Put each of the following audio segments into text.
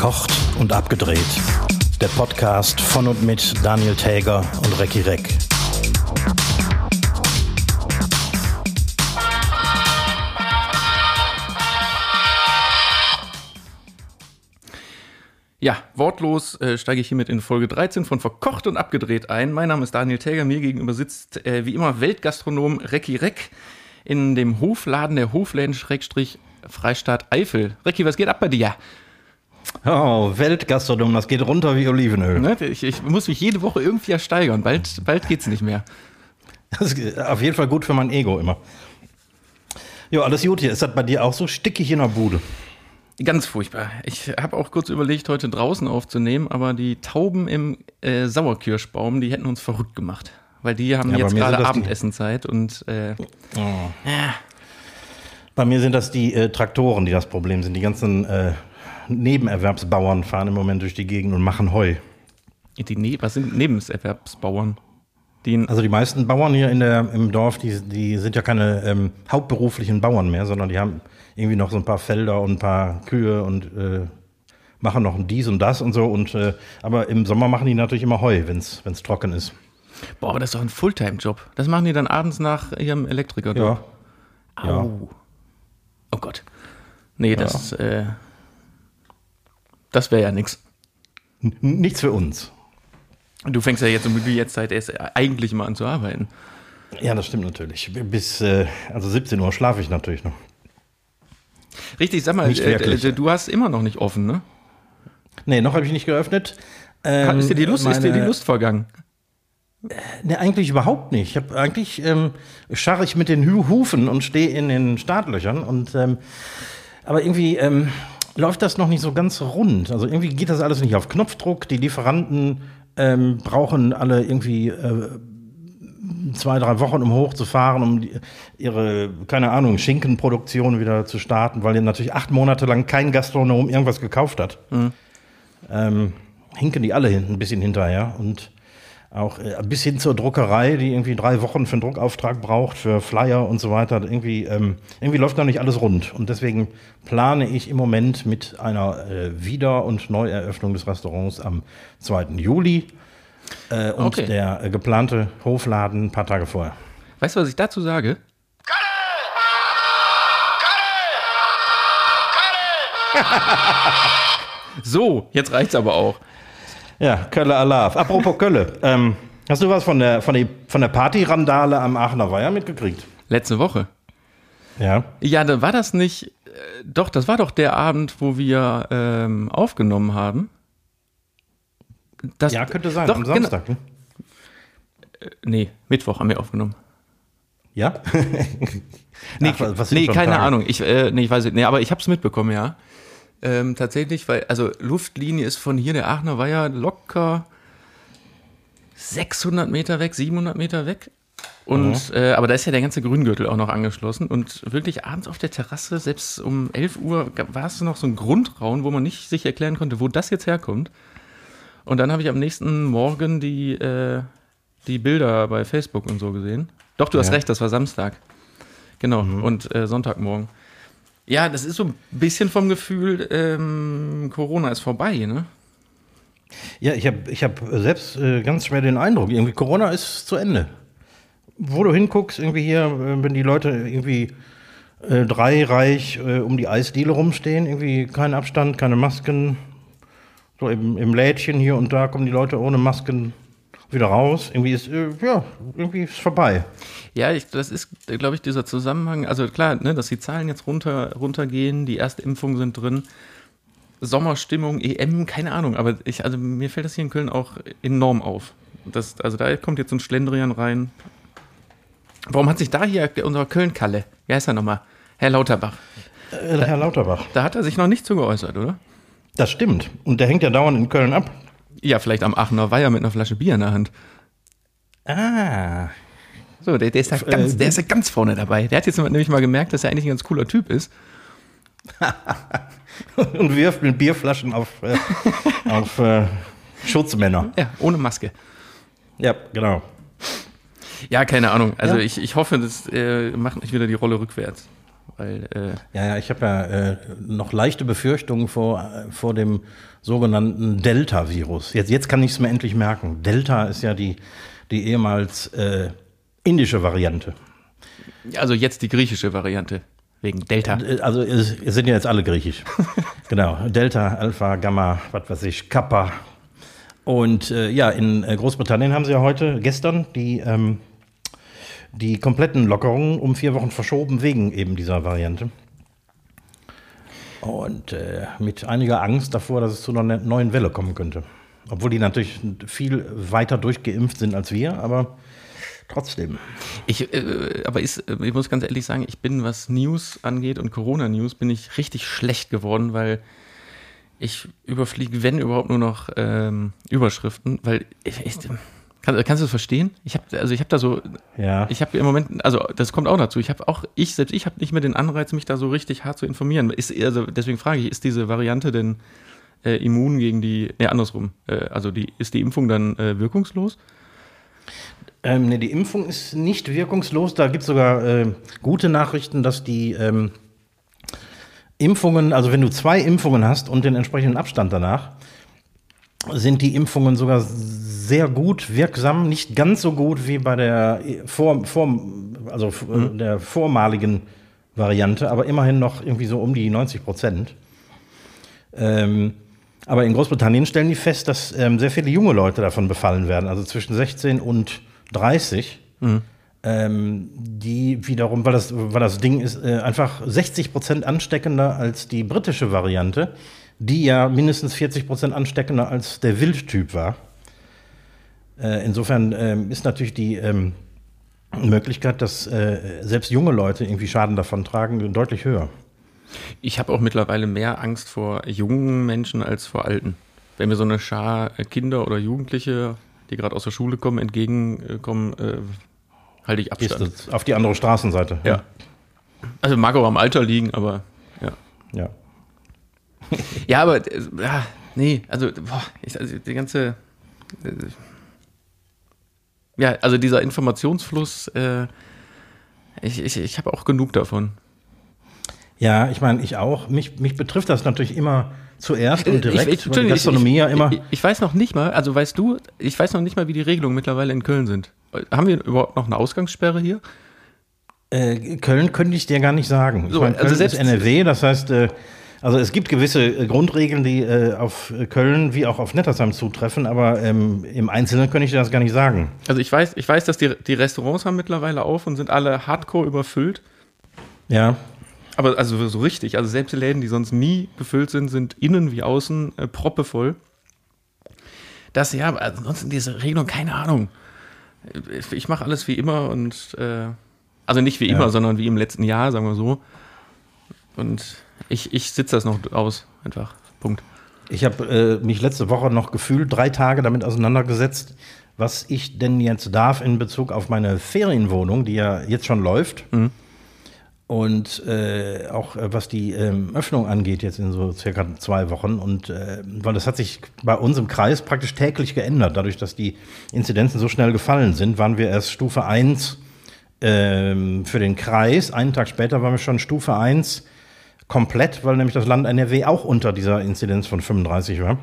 Verkocht und abgedreht. Der Podcast von und mit Daniel Täger und Recki Reck. Ja, wortlos äh, steige ich hiermit in Folge 13 von Verkocht und Abgedreht ein. Mein Name ist Daniel Täger, mir gegenüber sitzt äh, wie immer Weltgastronom Recki Reck in dem Hofladen der Hofläden Schrägstrich Freistaat Eifel. Recki, was geht ab bei dir? Oh, Weltgastronom, das geht runter wie Olivenöl. Ne? Ich, ich muss mich jede Woche irgendwie steigern, bald, bald geht's nicht mehr. Das ist auf jeden Fall gut für mein Ego immer. Jo, alles gut hier. Ist das bei dir auch so stickig in der Bude? Ganz furchtbar. Ich habe auch kurz überlegt, heute draußen aufzunehmen, aber die Tauben im äh, Sauerkirschbaum, die hätten uns verrückt gemacht. Weil die haben Ja, jetzt gerade Abendessenzeit und äh, ja, Bei mir sind das die äh, Traktoren, die das Problem sind. Die ganzen äh, Nebenerwerbsbauern fahren im Moment durch die Gegend und machen Heu. die ne was sind Nebenerwerbsbauern? Die Also die meisten Bauern hier in der, im Dorf, die, die sind ja keine ähm, hauptberuflichen Bauern mehr, sondern die haben irgendwie noch so ein paar Felder und ein paar Kühe und äh, machen noch dies und das und so. Und, äh, aber im Sommer machen die natürlich immer Heu, wenn es trocken ist. boah, das ist doch ein Fulltime-Job. Das machen die dann abends nach ihrem Elektriker. Ja. Au. Oh Gott. Nee, das, äh, das wäre ja nix. N nichts für uns. Du fängst ja jetzt um die Jetztzeit erst eigentlich mal an zu arbeiten. Ja, das stimmt natürlich. Bis äh, also 17 Uhr schlafe ich natürlich noch. Richtig, sag mal, äh, äh, du hast immer noch nicht offen, ne? Nee, noch habe ich nicht geöffnet. Ähm, ist, dir die Lust, ist dir die meine- Lust vergangen? Ne, eigentlich überhaupt nicht. Ich habe eigentlich ähm, scharre ich mit den Hu- Hufen und stehe in den Startlöchern und ähm, aber irgendwie ähm, läuft das noch nicht so ganz rund. Also irgendwie geht das alles nicht auf Knopfdruck. Die Lieferanten ähm, brauchen alle irgendwie äh, zwei, drei Wochen, um hochzufahren, um die, ihre, keine Ahnung, Schinkenproduktion wieder zu starten, weil natürlich acht Monate lang kein Gastronom irgendwas gekauft hat. Ähm, hinken die alle hinten ein bisschen hinterher und auch äh, bis hin zur Druckerei, die irgendwie drei Wochen für einen Druckauftrag braucht, für Flyer und so weiter. Irgendwie, ähm, irgendwie läuft noch nicht alles rund. Und deswegen plane ich im Moment mit einer äh, Wieder- und Neueröffnung des Restaurants am 2. Juli äh, und Okay. der äh, geplante Hofladen ein paar Tage vorher. Weißt du, was ich dazu sage? So, jetzt reicht's aber auch. Ja, Kölle Alarv. Apropos Kölle, ähm, hast du was von der, von, die, von der Partyrandale am Aachener Weiher mitgekriegt? Letzte Woche. Ja. Ja, da war das nicht. Äh, doch, das war doch der Abend, wo wir ähm, aufgenommen haben. Das, Ja, könnte sein, Doch, am genau. Samstag. Ne? Nee, Mittwoch haben wir aufgenommen. Ja? Nee, Ach, nee keine Tage? Ahnung. Ich, äh, nee, ich weiß nicht. Nee, aber ich habe es mitbekommen, ja. Ähm, tatsächlich, weil, also Luftlinie ist von hier, der Aachener Weiher, locker 600 Meter weg, 700 Meter weg. Und, äh, aber da ist ja der ganze Grüngürtel auch noch angeschlossen. Und wirklich abends auf der Terrasse, selbst um 11 Uhr, war es noch so ein Grundraum, wo man nicht sich erklären konnte, wo das jetzt herkommt. Und dann habe ich am nächsten Morgen die, äh, die Bilder bei Facebook und so gesehen. Doch, du hast Ja. recht, das war Samstag. Genau, und äh, Sonntagmorgen. Ja, das ist so ein bisschen vom Gefühl, ähm, Corona ist vorbei, ne? Ja, ich habe ich hab selbst äh, ganz schwer den Eindruck, irgendwie Corona ist zu Ende. Wo du hinguckst, irgendwie hier, äh, wenn die Leute irgendwie äh, dreireich äh, um die Eisdiele rumstehen, irgendwie kein Abstand, keine Masken. So im, im Lädchen hier und da kommen die Leute ohne Masken wieder raus. Irgendwie ist, äh, ja, irgendwie ist vorbei. Ja, ich, das ist, glaube ich, dieser Zusammenhang. Also klar, ne, dass die Zahlen jetzt runter, runtergehen, die Erstimpfungen sind drin. Sommerstimmung, EM, keine Ahnung, aber ich, also mir fällt das hier in Köln auch enorm auf. Das, also da kommt jetzt so ein Schlendrian rein. Warum hat sich da hier unser Köln-Kalle, wie heißt er nochmal? Herr Lauterbach. Äh, Herr Lauterbach. Da hat er sich noch nicht zu geäußert, oder? Das stimmt. Und der hängt ja dauernd in Köln ab. Ja, vielleicht am Aachener Weiher mit einer Flasche Bier in der Hand. Ah. So, der, der, ist da ganz, äh, der ist da ganz vorne dabei. Der hat jetzt nämlich mal gemerkt, dass er eigentlich ein ganz cooler Typ ist. Und wirft mit Bierflaschen auf, äh, auf äh, Schutzmänner. Ja, ohne Maske. Ja, genau. Ja, keine Ahnung. Also Ja. ich, ich hoffe, das äh, macht nicht wieder die Rolle rückwärts. weil äh, Ja, ja, ich habe ja äh, noch leichte Befürchtungen vor, äh, vor dem sogenannten Delta-Virus. Jetzt, jetzt kann ich es mir endlich merken. Delta ist ja die, die ehemals äh, indische Variante. also jetzt die griechische Variante wegen Delta. Äh, Also es, sind ja jetzt alle griechisch. genau. Delta, Alpha, Gamma, was weiß ich, Kappa. Und äh, ja, in äh, Großbritannien haben sie ja heute, gestern, die, ähm, die kompletten Lockerungen um vier Wochen verschoben wegen eben dieser Variante. Und äh, mit einiger Angst davor, dass es zu einer ne- neuen Welle kommen könnte. Obwohl die natürlich viel weiter durchgeimpft sind als wir, aber trotzdem. Ich, äh, aber ist, äh, ich muss ganz ehrlich sagen, ich bin, was News angeht und Corona-News, bin ich richtig schlecht geworden, weil ich überfliege, wenn überhaupt, nur noch ähm, Überschriften, weil ich, ich, kann, kannst du das verstehen? Ich habe also ich habe da so, Ja. ich habe im Moment, also das kommt auch dazu. Ich habe auch, ich selbst, ich habe nicht mehr den Anreiz, mich da so richtig hart zu informieren. Ist, also deswegen frage ich, ist diese Variante denn äh, immun gegen die, ne andersrum, äh, also die, ist die Impfung dann äh, wirkungslos? Ähm, nee, die Impfung ist nicht wirkungslos. Da gibt es sogar äh, gute Nachrichten, dass die ähm, Impfungen, also wenn du zwei Impfungen hast und den entsprechenden Abstand danach, sind die Impfungen sogar sehr gut wirksam, nicht ganz so gut wie bei der vor, vor, also äh, der vormaligen Variante, aber immerhin noch irgendwie so um die 90 Prozent. Ähm, aber in Großbritannien stellen die fest, dass ähm, sehr viele junge Leute davon befallen werden, also zwischen 16 und 30. Ähm, die wiederum, weil das, weil das Ding ist äh, einfach 60 Prozent ansteckender als die britische Variante, die ja mindestens 40 Prozent ansteckender als der Wildtyp war. Äh, insofern ähm, ist natürlich die ähm, Möglichkeit, dass äh, selbst junge Leute irgendwie Schaden davon tragen, deutlich höher. Ich habe auch mittlerweile mehr Angst vor jungen Menschen als vor alten. Wenn mir so eine Schar Kinder oder Jugendliche, die gerade aus der Schule kommen, entgegenkommen, äh, halte ich Abstand. auf die andere Straßenseite. Ja. Also mag auch am Alter liegen, aber ja. ja. Ja, aber äh, ja, nee, also, boah, ich, also die ganze. Äh, ja, also dieser Informationsfluss, äh, ich, ich, ich habe auch genug davon. Ja, ich meine, ich auch. Mich, mich betrifft das natürlich immer zuerst und direkt, Äh, ich, weil die Gastronomie ja immer. Ich, ich weiß noch nicht mal, also weißt du, ich weiß noch nicht mal, wie die Regelungen mittlerweile in Köln sind. Haben wir überhaupt noch eine Ausgangssperre hier? Äh, Köln könnte ich dir gar nicht sagen. Ich So, meine, also Köln selbst- ist NRW, das heißt, äh, also es gibt gewisse äh, Grundregeln, die äh, auf Köln wie auch auf Nettersheim zutreffen, aber ähm, im Einzelnen könnte ich dir das gar nicht sagen. Also ich weiß, ich weiß, dass die, die Restaurants haben mittlerweile auf und sind alle hardcore überfüllt. Ja, Aber also so richtig, also selbst die Läden, die sonst nie gefüllt sind, sind innen wie außen äh, proppevoll. Das ja, aber ansonsten diese Regelung, keine Ahnung. Ich, ich mache alles wie immer und äh, also nicht wie Ja. immer, sondern wie im letzten Jahr, sagen wir so. Und ich, ich sitze das noch aus, einfach. Punkt. ich habe äh, mich letzte Woche noch gefühlt drei Tage damit auseinandergesetzt, was ich denn jetzt darf in Bezug auf meine Ferienwohnung, die ja jetzt schon läuft. Und äh, auch äh, was die ähm, Öffnung angeht, jetzt in so circa zwei Wochen. Und äh, weil das hat sich bei uns im Kreis praktisch täglich geändert. Dadurch, dass die Inzidenzen so schnell gefallen sind, waren wir erst Stufe 1 ähm, für den Kreis. Einen Tag später waren wir schon Stufe 1 komplett, weil nämlich das Land NRW auch unter dieser Inzidenz von 35 war.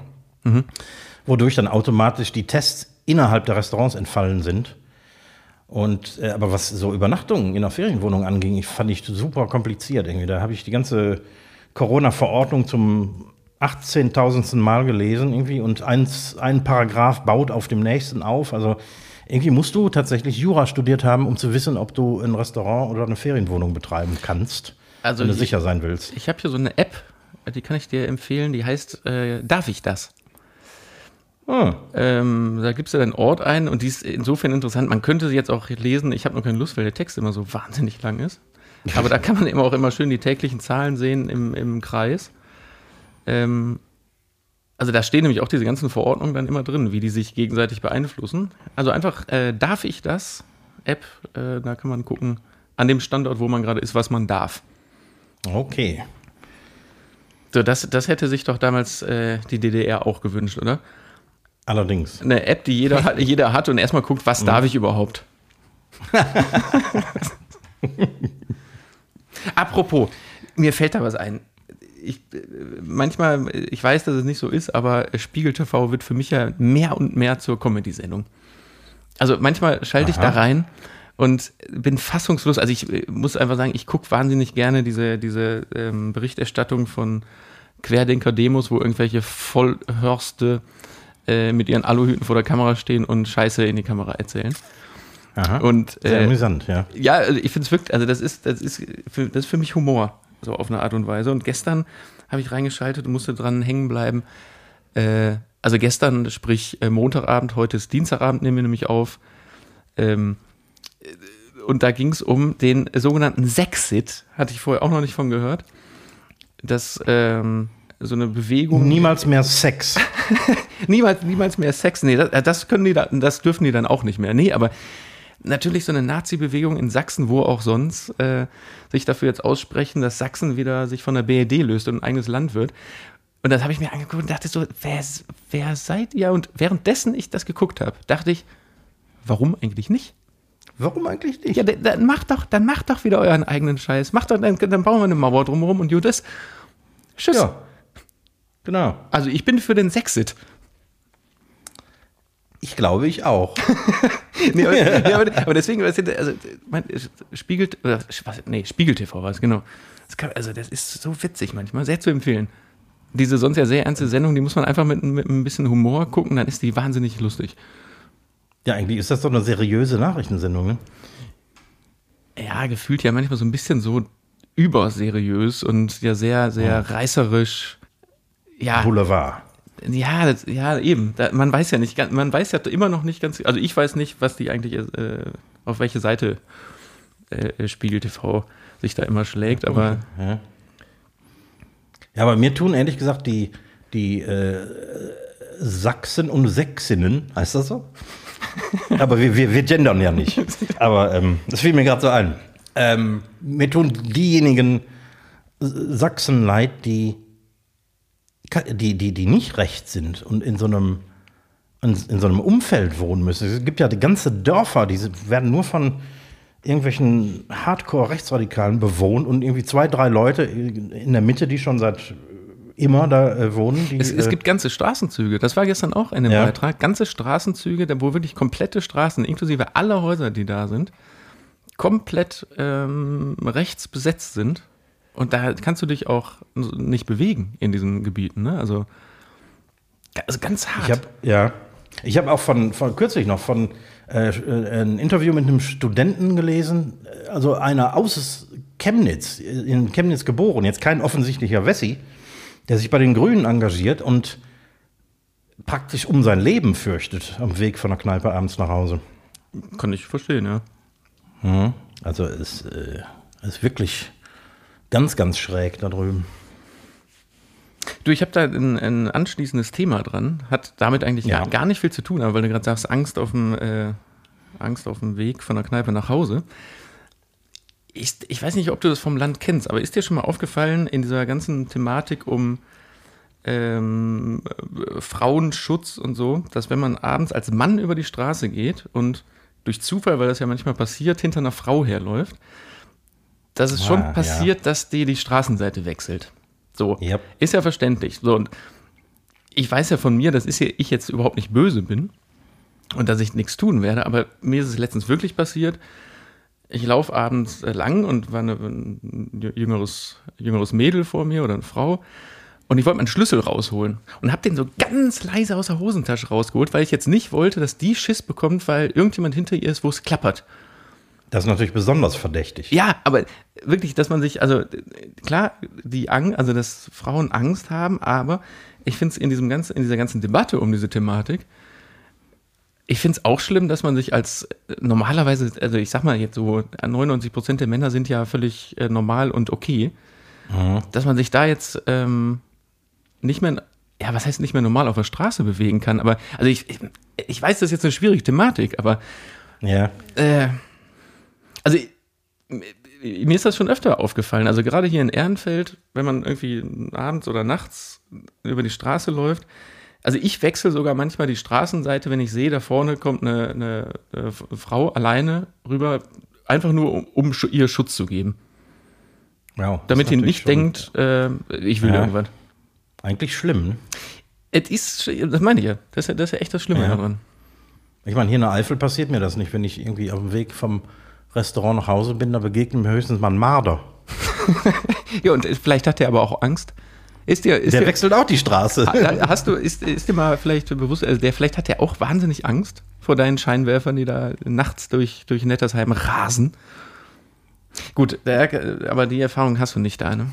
Wodurch dann automatisch die Tests innerhalb der Restaurants entfallen sind. Und äh, aber was so Übernachtungen in der Ferienwohnung anging, ich fand ich super kompliziert irgendwie. Da habe ich die ganze Corona-Verordnung zum 18.000. Mal gelesen irgendwie und eins, ein Paragraph baut auf dem nächsten auf. Also irgendwie musst du tatsächlich Jura studiert haben, um zu wissen, ob du ein Restaurant oder eine Ferienwohnung betreiben kannst, Also wenn du ich- sicher sein willst. Ich habe hier so eine App, die kann ich dir empfehlen, die heißt äh, Darf ich das? Ah, Ähm, da gibst du deinen Ort ein und die ist insofern interessant. Man könnte sie jetzt auch lesen. Ich habe noch keine Lust, weil der Text immer so wahnsinnig lang ist. Aber da kann man eben auch immer schön die täglichen Zahlen sehen im, im Kreis. Ähm, also da stehen nämlich auch diese ganzen Verordnungen dann immer drin, wie die sich gegenseitig beeinflussen. Also einfach, äh, darf ich das? App, äh, da kann man gucken, an dem Standort, wo man gerade ist, was man darf. Okay. So, das, das hätte sich doch damals äh, die DDR auch gewünscht, oder? Allerdings. Eine App, die jeder hat, jeder hat und erstmal guckt, was darf ich überhaupt? Apropos, mir fällt da was ein. Ich, äh, manchmal, ich weiß, dass es nicht so ist, aber Spiegel TV wird für mich ja mehr und mehr zur Comedy-Sendung. Also manchmal schalte ich da rein und bin fassungslos. Also ich äh, muss einfach sagen, ich gucke wahnsinnig gerne diese, diese ähm, Berichterstattung von Querdenker-Demos, wo irgendwelche Vollhörste äh, mit ihren Aluhüten vor der Kamera stehen und Scheiße in die Kamera erzählen. Aha. Und, Sehr äh, amüsant, ja. Ja, also ich finde es wirklich, also das ist, das ist, für, das ist für mich Humor, so auf eine Art und Weise. Und gestern habe ich reingeschaltet und musste dran hängen bleiben. Äh, also gestern, sprich äh, Montagabend, heute ist Dienstagabend, nehmen wir nämlich auf. Ähm, äh, und da ging es um den sogenannten Sexit, hatte ich vorher auch noch nicht von gehört. Das ähm, so eine Bewegung. Niemals mehr Sex. niemals, niemals mehr Sex. Nee, das, das können die da, das dürfen die dann auch nicht mehr. Nee, aber natürlich so eine Nazi-Bewegung in Sachsen, wo auch sonst, äh, sich dafür jetzt aussprechen, dass Sachsen wieder sich von der BRD löst und ein eigenes Land wird. Und das habe ich mir angeguckt und dachte so, wer, wer seid ihr? Und währenddessen ich das geguckt habe, dachte ich, warum eigentlich nicht? Warum eigentlich nicht? Ja, dann macht doch, dann macht doch wieder euren eigenen Scheiß. Macht doch, dann, dann bauen wir eine Mauer drumherum und Judas. Tschüss. Ja. Genau. Also ich bin für den Sexit. Ich glaube, ich auch. nee, aber, nee, aber, aber, deswegen, also, mein, Spiegel, was, nee, Spiegel TV war es, genau. Das kann, also das ist so witzig manchmal, sehr zu empfehlen. Diese sonst ja sehr ernste Sendung, die muss man einfach mit, mit ein bisschen Humor gucken, dann ist die wahnsinnig lustig. Ja, eigentlich ist das doch eine seriöse Nachrichtensendung, ne? Ja, gefühlt ja manchmal so ein bisschen so überseriös und ja sehr, sehr ja. reißerisch. Ja. Boulevard. Ja, das, ja, eben. Da, man weiß ja nicht, man weiß ja immer noch nicht ganz, also ich weiß nicht, was die eigentlich, äh, auf welche Seite äh, Spiegel TV sich da immer schlägt, aber. Ja. ja, aber mir tun ehrlich gesagt die, die äh, Sachsen und Sächsinnen, heißt das so? aber wir, wir, wir gendern ja nicht. Aber ähm, das fiel mir gerade so ein. Ähm, mir tun diejenigen Sachsen leid, die die, die, die nicht recht sind und in so einem in, in so einem Umfeld wohnen müssen. Es gibt ja die ganze Dörfer, die werden nur von irgendwelchen Hardcore-Rechtsradikalen bewohnt und irgendwie zwei, drei Leute in der Mitte, die schon seit immer da äh, wohnen. Die, es, es, äh, gibt ganze Straßenzüge, das war gestern auch in dem ja. Beitrag, ganze Straßenzüge, wo wirklich komplette Straßen, inklusive aller Häuser, die da sind, komplett ähm, rechts besetzt sind und da kannst du dich auch nicht bewegen in diesen Gebieten. Ne? Also, also ganz hart. Ich hab, ja, ich habe auch von, von kürzlich noch von äh, äh, ein Interview mit einem Studenten gelesen, also einer aus Chemnitz, in Chemnitz geboren, jetzt kein offensichtlicher Wessi, der sich bei den Grünen engagiert und praktisch um sein Leben fürchtet am Weg von der Kneipe abends nach Hause. Kann ich verstehen, ja. Mhm. Also es äh, ist wirklich Ganz, ganz schräg da drüben. Du, ich habe da ein, ein, anschließendes Thema dran. Hat damit eigentlich ja. gar, gar, nicht viel zu tun, aber weil du gerade sagst, Angst auf dem, äh, Angst auf dem Weg von der Kneipe nach Hause. Ich, ich weiß nicht, ob du das vom Land kennst, aber ist dir schon mal aufgefallen in dieser ganzen Thematik um ähm, Frauenschutz und so, dass wenn man abends als Mann über die Straße geht und durch Zufall, weil das ja manchmal passiert, hinter einer Frau herläuft, dass es ah, schon passiert, ja. dass die die Straßenseite wechselt. So, yep. ist ja verständlich. So, und ich weiß ja von mir, dass ich jetzt überhaupt nicht böse bin und dass ich nichts tun werde, aber mir ist es letztens wirklich passiert. Ich laufe abends lang und war eine, ein jüngeres, jüngeres Mädel vor mir oder eine Frau und ich wollte meinen Schlüssel rausholen und habe den so ganz leise aus der Hosentasche rausgeholt, weil ich jetzt nicht wollte, dass die Schiss bekommt, weil irgendjemand hinter ihr ist, wo es klappert. Das ist natürlich besonders verdächtig. Ja, aber wirklich, dass man sich, also klar, die Angst, also dass Frauen Angst haben, aber ich finde es in diesem ganzen, in dieser ganzen Debatte um diese Thematik, ich finde es auch schlimm, dass man sich als normalerweise, also ich sag mal jetzt so, 99 Prozent der Männer sind ja völlig äh, normal und okay, mhm. dass man sich da jetzt ähm, nicht mehr, ja, was heißt nicht mehr normal auf der Straße bewegen kann, aber, also ich, ich, ich weiß, das ist jetzt eine schwierige Thematik, aber ja. Äh, also mir ist das schon öfter aufgefallen. Also gerade hier in Ehrenfeld, wenn man irgendwie abends oder nachts über die Straße läuft. Also ich wechsle sogar manchmal die Straßenseite, wenn ich sehe, da vorne kommt eine, eine, eine Frau alleine rüber, einfach nur um, um ihr Schutz zu geben. Ja, Damit ihr nicht denkt, äh, ich will Ja. irgendwas. Eigentlich schlimm. ne? Es ist, das meine ich ja. Das ist ja, das ist ja echt das Schlimme Ja. daran. Ich meine, hier in der Eifel passiert mir das nicht. Wenn ich irgendwie auf dem Weg vom Restaurant nach Hause bin, da begegnet mir höchstens mal ein Marder. Ja, und vielleicht hat der aber auch Angst. Ist dir, ist Der dir, wechselt auch die Straße. Ha- Hast du, ist, ist dir mal vielleicht bewusst, also der, vielleicht hat der auch wahnsinnig Angst vor deinen Scheinwerfern, die da nachts durch, durch Nettersheim rasen. Gut, der, aber die Erfahrung hast du nicht da, ne?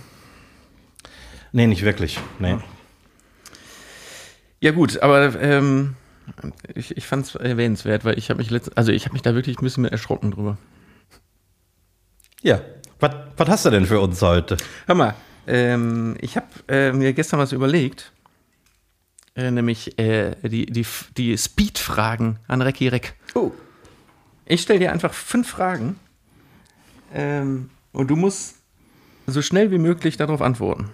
Nee, nicht wirklich. Nee. Ja gut, aber ähm, ich, ich fand es erwähnenswert, weil ich habe mich letzt, also ich habe mich da wirklich ein bisschen erschrocken drüber. Ja. Was, was hast du denn für uns heute? Hör mal, ähm, ich habe äh, mir gestern was überlegt, äh, nämlich äh, die, die, die Speed-Fragen an Recki Reck. Oh. Ich stelle dir einfach fünf Fragen ähm, und du musst so schnell wie möglich darauf antworten.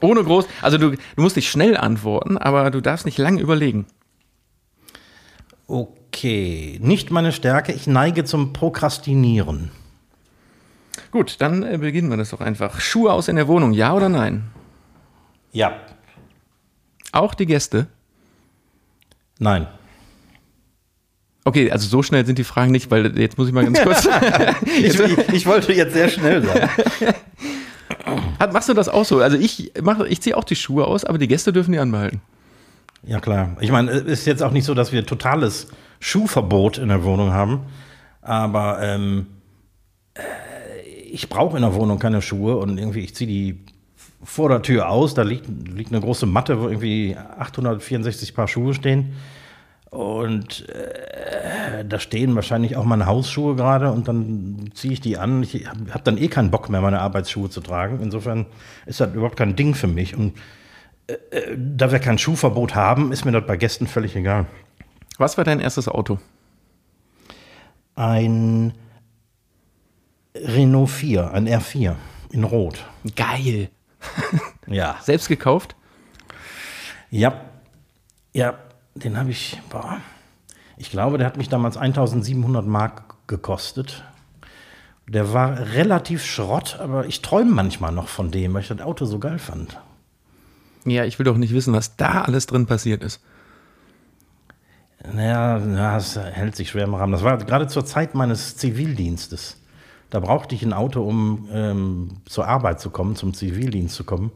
Ohne groß, also du, du musst nicht schnell antworten, aber du darfst nicht lang überlegen. Okay. Nicht meine Stärke. Ich neige zum Prokrastinieren. Gut, dann äh, beginnen wir das doch einfach. Schuhe aus in der Wohnung, ja oder nein? Ja. Auch die Gäste? Nein. Okay, also so schnell sind die Fragen nicht, weil jetzt muss ich mal ganz kurz. Ich, ich, wollte jetzt sehr schnell sein. Hat, machst du das auch so? Also ich mache, ich ziehe auch die Schuhe aus, aber die Gäste dürfen die anbehalten. Ja, klar. Ich meine, es ist jetzt auch nicht so, dass wir totales Schuhverbot in der Wohnung haben. Aber ähm, äh, ich brauche in der Wohnung keine Schuhe und irgendwie, ich ziehe die vor der Tür aus. Da liegt, liegt eine große Matte, wo irgendwie 864 Paar Schuhe stehen. Und äh, da stehen wahrscheinlich auch meine Hausschuhe gerade und dann ziehe ich die an. Ich habe hab dann eh keinen Bock mehr, meine Arbeitsschuhe zu tragen. Insofern ist das überhaupt kein Ding für mich. Und äh, da wir kein Schuhverbot haben, ist mir das bei Gästen völlig egal. Was war dein erstes Auto? Ein Renault 4, ein R4 in Rot. Geil. Ja. Selbst gekauft? Ja. Ja, den habe ich, boah, ich glaube, der hat mich damals 1700 Mark gekostet. Der war relativ Schrott, aber ich träume manchmal noch von dem, weil ich das Auto so geil fand. Ja, ich will doch nicht wissen, was da alles drin passiert ist. Naja, ja, es hält sich schwer im Rahmen. Das war gerade zur Zeit meines Zivildienstes. Da brauchte ich ein Auto, um ähm, zur Arbeit zu kommen, zum Zivildienst zu kommen.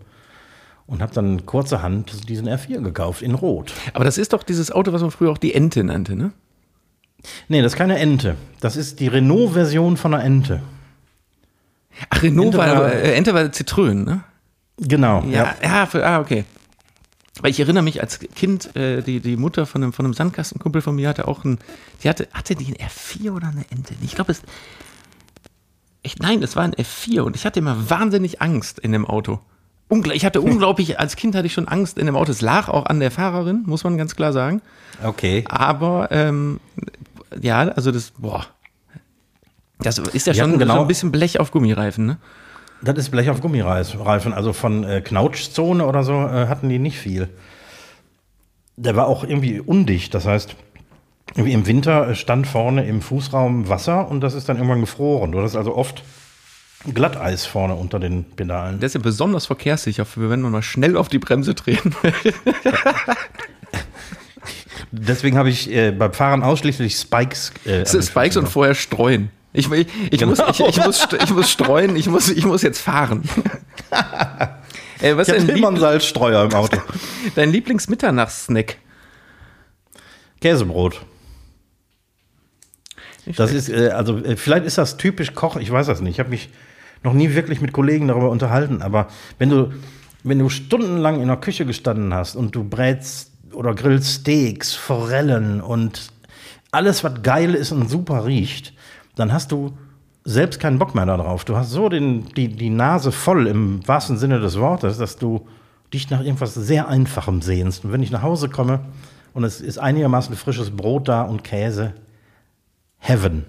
Und habe dann kurzerhand diesen R4 gekauft, in Rot. Aber das ist doch dieses Auto, was man früher auch die Ente nannte, ne? Nee, das ist keine Ente. Das ist die Renault-Version von einer Ente. Ach, Renault Ente war, war- äh, Ente war Zitrönen, ne? Genau. Ja, ja, für, ah, okay. Weil ich erinnere mich als Kind, äh, die, die Mutter von einem, von einem Sandkastenkumpel von mir hatte auch ein, die hatte, hatte die ein F4 oder eine Ente? Ich glaube, es, ich, nein, es war ein F4 und ich hatte immer wahnsinnig Angst in dem Auto. Ungl ich hatte unglaublich, als Kind hatte ich schon Angst in dem Auto. Es lag auch an der Fahrerin, muss man ganz klar sagen. Okay. Aber, ähm, ja, also das, boah. Das ist ja Wir schon genau- so ein bisschen Blech auf Gummireifen, ne? Das ist Blech auf Gummireifen. Also von äh, Knautschzone oder so äh, hatten die nicht viel. Der war auch irgendwie undicht. Das heißt, im Winter stand vorne im Fußraum Wasser und das ist dann irgendwann gefroren. Du hattest also oft Glatteis vorne unter den Pedalen. Der ist ja besonders verkehrssicher, wenn man mal schnell auf die Bremse treten will. Deswegen habe ich äh, beim Fahren ausschließlich Spikes. Äh, Das Spikes und vorher streuen. Ich, ich, ich, Genau. muss, ich, muss, ich muss streuen, ich muss, ich muss jetzt fahren. äh, was ich ist immer einen Salzstreuer im Auto. dein Lieblingsmitternachtssnack? Käsebrot. Das ist, äh, also äh, vielleicht ist das typisch Koch, ich weiß das nicht. Ich habe mich noch nie wirklich mit Kollegen darüber unterhalten, aber wenn du, wenn du stundenlang in der Küche gestanden hast und du brätst oder grillst Steaks, Forellen und alles, was geil ist und super riecht, dann hast du selbst keinen Bock mehr darauf. Du hast so den, die, die Nase voll im wahrsten Sinne des Wortes, dass du dich nach irgendwas sehr Einfachem sehnst. Und wenn ich nach Hause komme und es ist einigermaßen frisches Brot da und Käse, Heaven.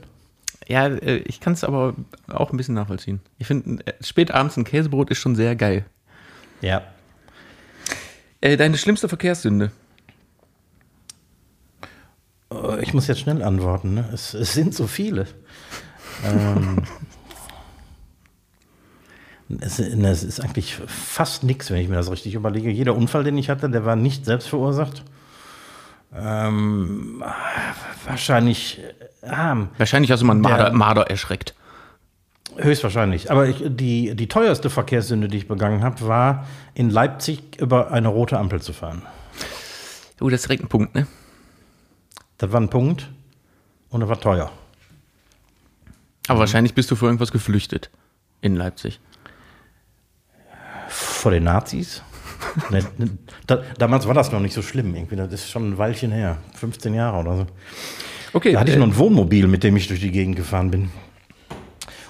Ja, äh, ich kann es aber auch ein bisschen nachvollziehen. Ich finde, äh, spät abends ein Käsebrot ist schon sehr geil. Ja. Äh, deine schlimmste Verkehrssünde? Ich muss jetzt schnell antworten. Ne? Es, es sind so viele. ähm, Es, es ist eigentlich fast nichts, wenn ich mir das richtig überlege. Jeder Unfall, den ich hatte, der war nicht selbst verursacht. Ähm, wahrscheinlich. Ah, wahrscheinlich hast du mal einen Marder, Marder erschreckt. Höchstwahrscheinlich. Aber ich, die, die teuerste Verkehrssünde, die ich begangen habe, war in Leipzig über eine rote Ampel zu fahren. Oh, das ist direkt ein Punkt, ne? Das war ein Punkt und das war teuer. Aber mhm. wahrscheinlich bist du vor irgendwas geflüchtet in Leipzig. Vor den Nazis? ne, ne, da, damals war das noch nicht so schlimm. Irgendwie. Das ist schon ein Weilchen her. 15 Jahre oder so. Okay. Da hatte ich äh, noch ein Wohnmobil, mit dem ich durch die Gegend gefahren bin.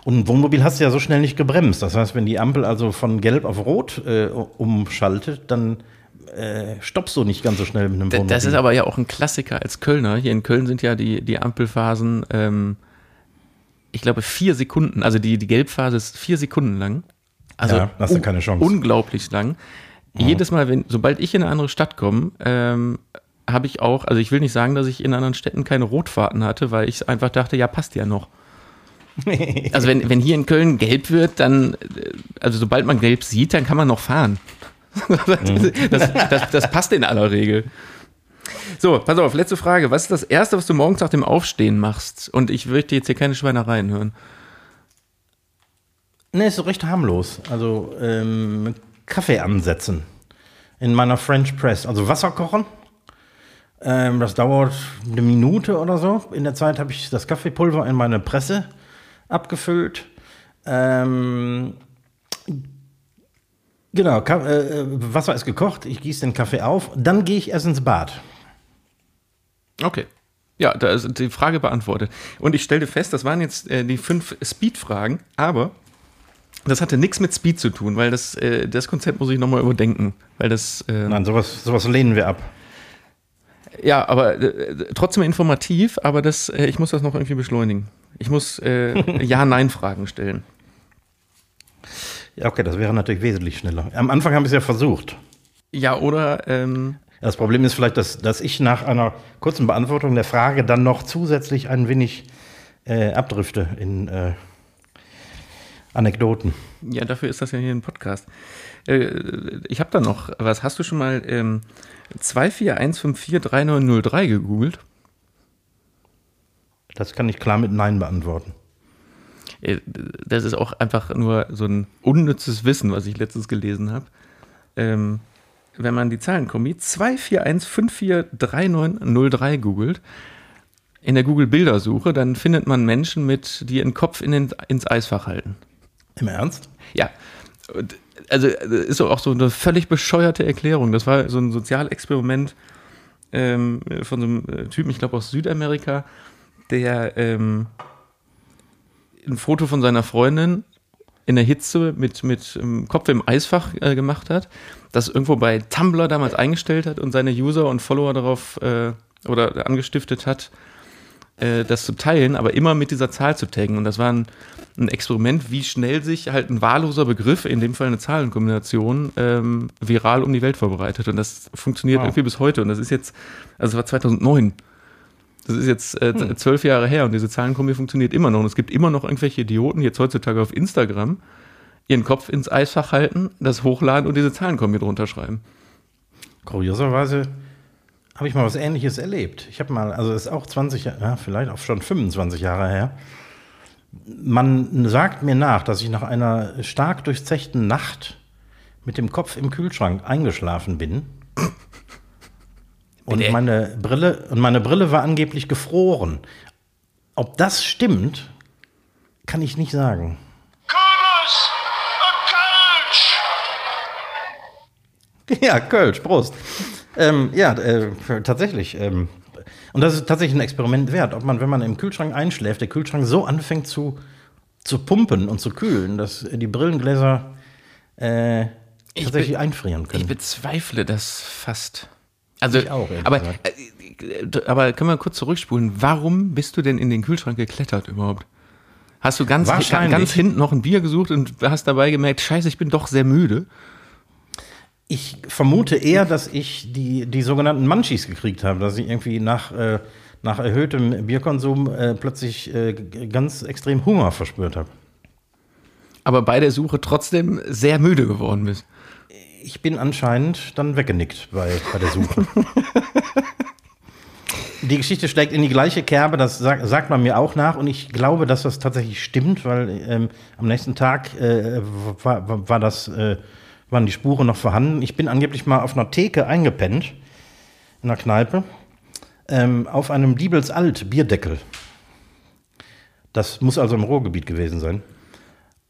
Und ein Wohnmobil hast du ja so schnell nicht gebremst. Das heißt, wenn die Ampel also von gelb auf rot äh, umschaltet, dann äh, stoppst du nicht ganz so schnell mit einem Wohnmobil. Das ist aber ja auch ein Klassiker als Kölner. Hier in Köln sind ja die, die Ampelphasen, ähm, ich glaube, vier Sekunden. Also die, die Gelbphase ist vier Sekunden lang. Also ja, hast du keine Chance. Unglaublich lang. Ja. Jedes Mal, wenn, sobald ich in eine andere Stadt komme, ähm, habe ich auch, also ich will nicht sagen, dass ich in anderen Städten keine Rotfahrten hatte, weil ich einfach dachte, ja, passt ja noch. Also wenn, wenn hier in Köln gelb wird, dann, also sobald man gelb sieht, dann kann man noch fahren. Das, das, das passt in aller Regel. So, pass auf, letzte Frage. Was ist das Erste, was du morgens nach dem Aufstehen machst? Und ich möchte jetzt hier keine Schweinereien hören. Ne, ist so recht harmlos. Also ähm, Kaffee ansetzen. In meiner French Press. Also Wasser kochen. Ähm, das dauert eine Minute oder so. In der Zeit habe ich das Kaffeepulver in meine Presse abgefüllt. Ähm, genau, äh, Wasser ist gekocht, ich gieße den Kaffee auf, dann gehe ich erst ins Bad. Okay. Ja, da ist die Frage beantwortet. Und ich stellte fest, das waren jetzt äh, die fünf Speed-Fragen, aber das hatte nichts mit Speed zu tun, weil das, äh, das Konzept muss ich nochmal überdenken. Weil das, äh, Nein, sowas, sowas lehnen wir ab. Ja, aber äh, trotzdem informativ, aber das, äh, ich muss das noch irgendwie beschleunigen. Ich muss äh, Ja-Nein-Fragen stellen. Ja, okay, das wäre natürlich wesentlich schneller. Am Anfang haben wir es ja versucht. Ja, oder? Ähm, das Problem ist vielleicht, dass, dass ich nach einer kurzen Beantwortung der Frage dann noch zusätzlich ein wenig äh, abdrifte in äh, Anekdoten. Ja, dafür ist das ja hier ein Podcast. Äh, ich habe da noch was. Hast du schon mal ähm, 241543903 gegoogelt? Das kann ich klar mit Nein beantworten. Äh, das ist auch einfach nur so ein unnützes Wissen, was ich letztens gelesen habe. Ähm, wenn man die Zahlenkombi 241543903 googelt, in der Google-Bildersuche, dann findet man Menschen mit, die ihren Kopf in den, ins Eisfach halten. Im Ernst? Ja. Also ist auch so eine völlig bescheuerte Erklärung. Das war so ein Sozialexperiment ähm, von so einem äh, Typen, ich glaube aus Südamerika, der ähm, ein Foto von seiner Freundin in der Hitze mit, mit ähm, Kopf im Eisfach äh, gemacht hat, das irgendwo bei Tumblr damals eingestellt hat und seine User und Follower darauf äh, oder angestiftet hat, äh, das zu teilen, aber immer mit dieser Zahl zu taggen. Und das war ein, ein, Experiment, wie schnell sich halt ein wahlloser Begriff, in dem Fall eine Zahlenkombination, ähm, viral um die Welt verbreitet. Und das funktioniert wow. irgendwie bis heute. Und das ist jetzt, also es war 2009. Das ist jetzt äh, hm. zwölf Jahre her und diese Zahlenkombi funktioniert immer noch. Und es gibt immer noch irgendwelche Idioten, jetzt heutzutage auf Instagram, ihren Kopf ins Eisfach halten, das hochladen und diese Zahlenkombi drunter schreiben. Kurioserweise habe ich mal was Ähnliches erlebt. Ich habe mal, also ist auch 20, ja, vielleicht auch schon 25 Jahre her. Man sagt mir nach, dass ich nach einer stark durchzechten Nacht mit dem Kopf im Kühlschrank eingeschlafen bin und meine Brille, und meine Brille war angeblich gefroren. Ob das stimmt, kann ich nicht sagen. Kölsch! Ja, Kölsch, Prost. Ähm, ja, äh, tatsächlich. Ähm, und das ist tatsächlich ein Experiment wert, ob man, wenn man im Kühlschrank einschläft, der Kühlschrank so anfängt zu, zu pumpen und zu kühlen, dass die Brillengläser äh, tatsächlich einfrieren können. Ich bezweifle das fast. Also, ich auch, aber, äh, aber können wir kurz zurückspulen. Warum bist du denn in den Kühlschrank geklettert überhaupt? Hast du ganz, ganz hinten noch ein Bier gesucht und hast dabei gemerkt, scheiße, ich bin doch sehr müde? Ich vermute eher, dass ich die, die sogenannten Munchies gekriegt habe, dass ich irgendwie nach, äh, nach erhöhtem Bierkonsum äh, plötzlich äh, ganz extrem Hunger verspürt habe. aber bei der Suche trotzdem sehr müde geworden bist. Ich bin anscheinend dann weggenickt bei, bei der Suche. die Geschichte schlägt in die gleiche Kerbe, das sagt, sagt man mir auch nach und ich glaube, dass das tatsächlich stimmt, weil ähm, am nächsten Tag äh, war, war, das, äh, waren die Spuren noch vorhanden. Ich bin angeblich mal auf einer Theke eingepennt, in einer Kneipe, ähm, auf einem Diebels Alt Bierdeckel. Das muss also im Ruhrgebiet gewesen sein.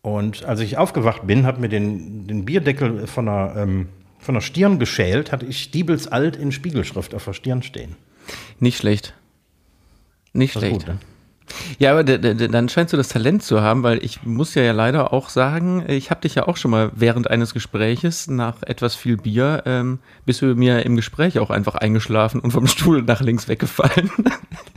Und als ich aufgewacht bin, hat mir den, den Bierdeckel von der, ähm, von der Stirn geschält, hatte ich Diebels Alt in Spiegelschrift auf der Stirn stehen. Nicht schlecht. Nicht schlecht. gut, ne? Ja, aber dann scheinst du das Talent zu haben, weil ich muss ja, ja leider auch sagen, ich habe dich ja auch schon mal während eines Gespräches nach etwas viel Bier, ähm, bist du mir im Gespräch auch einfach eingeschlafen und vom Stuhl nach links weggefallen.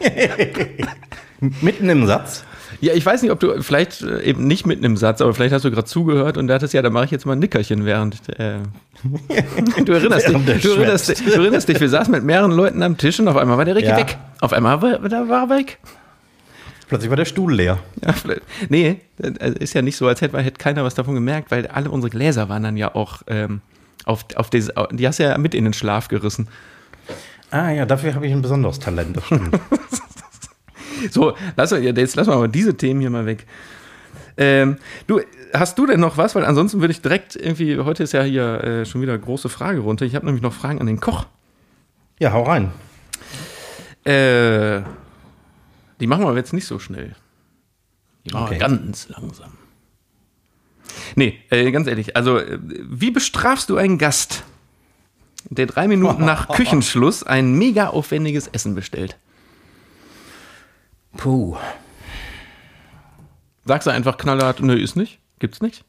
Mitten im Satz. ja, ich weiß nicht, ob du, vielleicht äh, eben nicht mitten im Satz, aber vielleicht hast du gerade zugehört und dachtest, ja, da mache ich jetzt mal ein Nickerchen während. Äh, du, erinnerst dich, Während du, erinnerst dich, du erinnerst dich, wir saßen mit mehreren Leuten am Tisch und auf einmal war der Ricky Ja. weg. Auf einmal war, da war er weg. Plötzlich war der Stuhl leer. Ja. Nee, äh, ist ja nicht so, als hätte, hätte keiner was davon gemerkt, weil alle unsere Gläser waren dann ja auch ähm, auf, auf diese, die hast du ja mit in den Schlaf gerissen. Ah ja, dafür habe ich ein besonderes Talent. Das stimmt. So, lass, jetzt lassen wir aber diese Themen hier mal weg. Ähm, du, hast du denn noch was? Weil ansonsten würde ich direkt irgendwie, heute ist ja hier äh, schon wieder große Frage runter. Ich habe nämlich noch Fragen an den Koch. ja, hau rein. Äh, die machen wir jetzt nicht so schnell. Die machen wir Okay. ganz langsam. Nee, äh, ganz ehrlich, also äh, wie bestrafst du einen Gast, der drei Minuten nach Küchenschluss ein mega aufwendiges Essen bestellt? Puh. Sagst du einfach knallhart, nö, ist nicht? Gibt's nicht?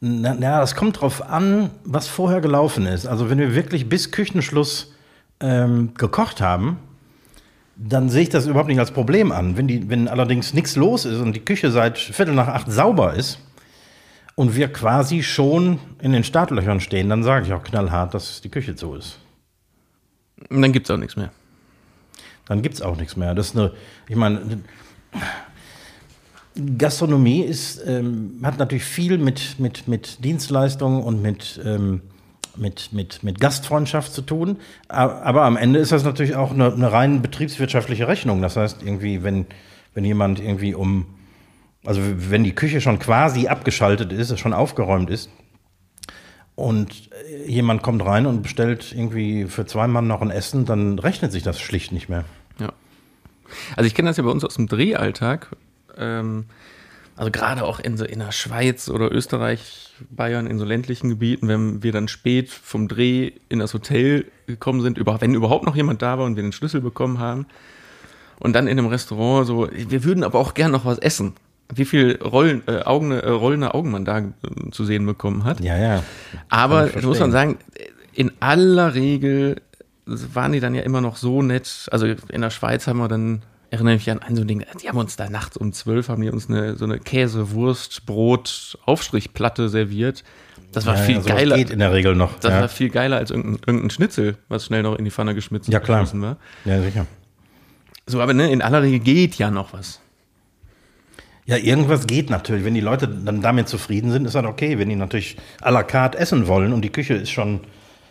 Na, na, das kommt drauf an, was vorher gelaufen ist. Also wenn wir wirklich bis Küchenschluss ähm, gekocht haben, dann sehe ich das überhaupt nicht als Problem an. Wenn, die, wenn allerdings nichts los ist und die Küche seit Viertel nach acht sauber ist und wir quasi schon in den Startlöchern stehen, dann sage ich auch knallhart, dass die Küche zu ist. Und dann gibt's auch nichts mehr. Dann gibt es auch nichts mehr. Das ist eine, ich meine, Gastronomie ist, ähm, hat natürlich viel mit, mit, mit Dienstleistungen und mit, ähm, mit, mit, mit Gastfreundschaft zu tun. Aber am Ende ist das natürlich auch eine, eine rein betriebswirtschaftliche Rechnung. Das heißt, irgendwie, wenn, wenn jemand irgendwie um, also wenn die Küche schon quasi abgeschaltet ist, schon aufgeräumt ist, und jemand kommt rein und bestellt irgendwie für zwei Mann noch ein Essen, dann rechnet sich das schlicht nicht mehr. Ja. Also ich kenne das ja bei uns aus dem Drehalltag. Ähm, also gerade auch in so in der Schweiz oder Österreich, Bayern, in so ländlichen Gebieten, wenn wir dann spät vom Dreh in das Hotel gekommen sind, über, wenn überhaupt noch jemand da war und wir den Schlüssel bekommen haben. Und dann in einem Restaurant so, wir würden aber auch gern noch was essen. Wie viel Rollen, äh, Augen, äh, rollende Augen man da äh, zu sehen bekommen hat. Ja, ja. Aber ich muss man sagen, in aller Regel waren die dann ja immer noch so nett. Also in der Schweiz haben wir dann, erinnere ich mich an ein so ein Ding, die haben uns da nachts um zwölf, haben die uns eine, so eine Käse, Wurst, Brot, Aufstrichplatte serviert. Das war ja, viel ja, geiler. geht in der Regel noch. Das ja. war viel geiler als irgendein, irgendein Schnitzel, was schnell noch in die Pfanne geschmissen Ja, klar. war. ja, sicher. So, aber ne, in aller Regel geht ja noch was. Ja, irgendwas geht natürlich. Wenn die Leute dann damit zufrieden sind, ist das okay. Wenn die natürlich à la carte essen wollen und die Küche ist schon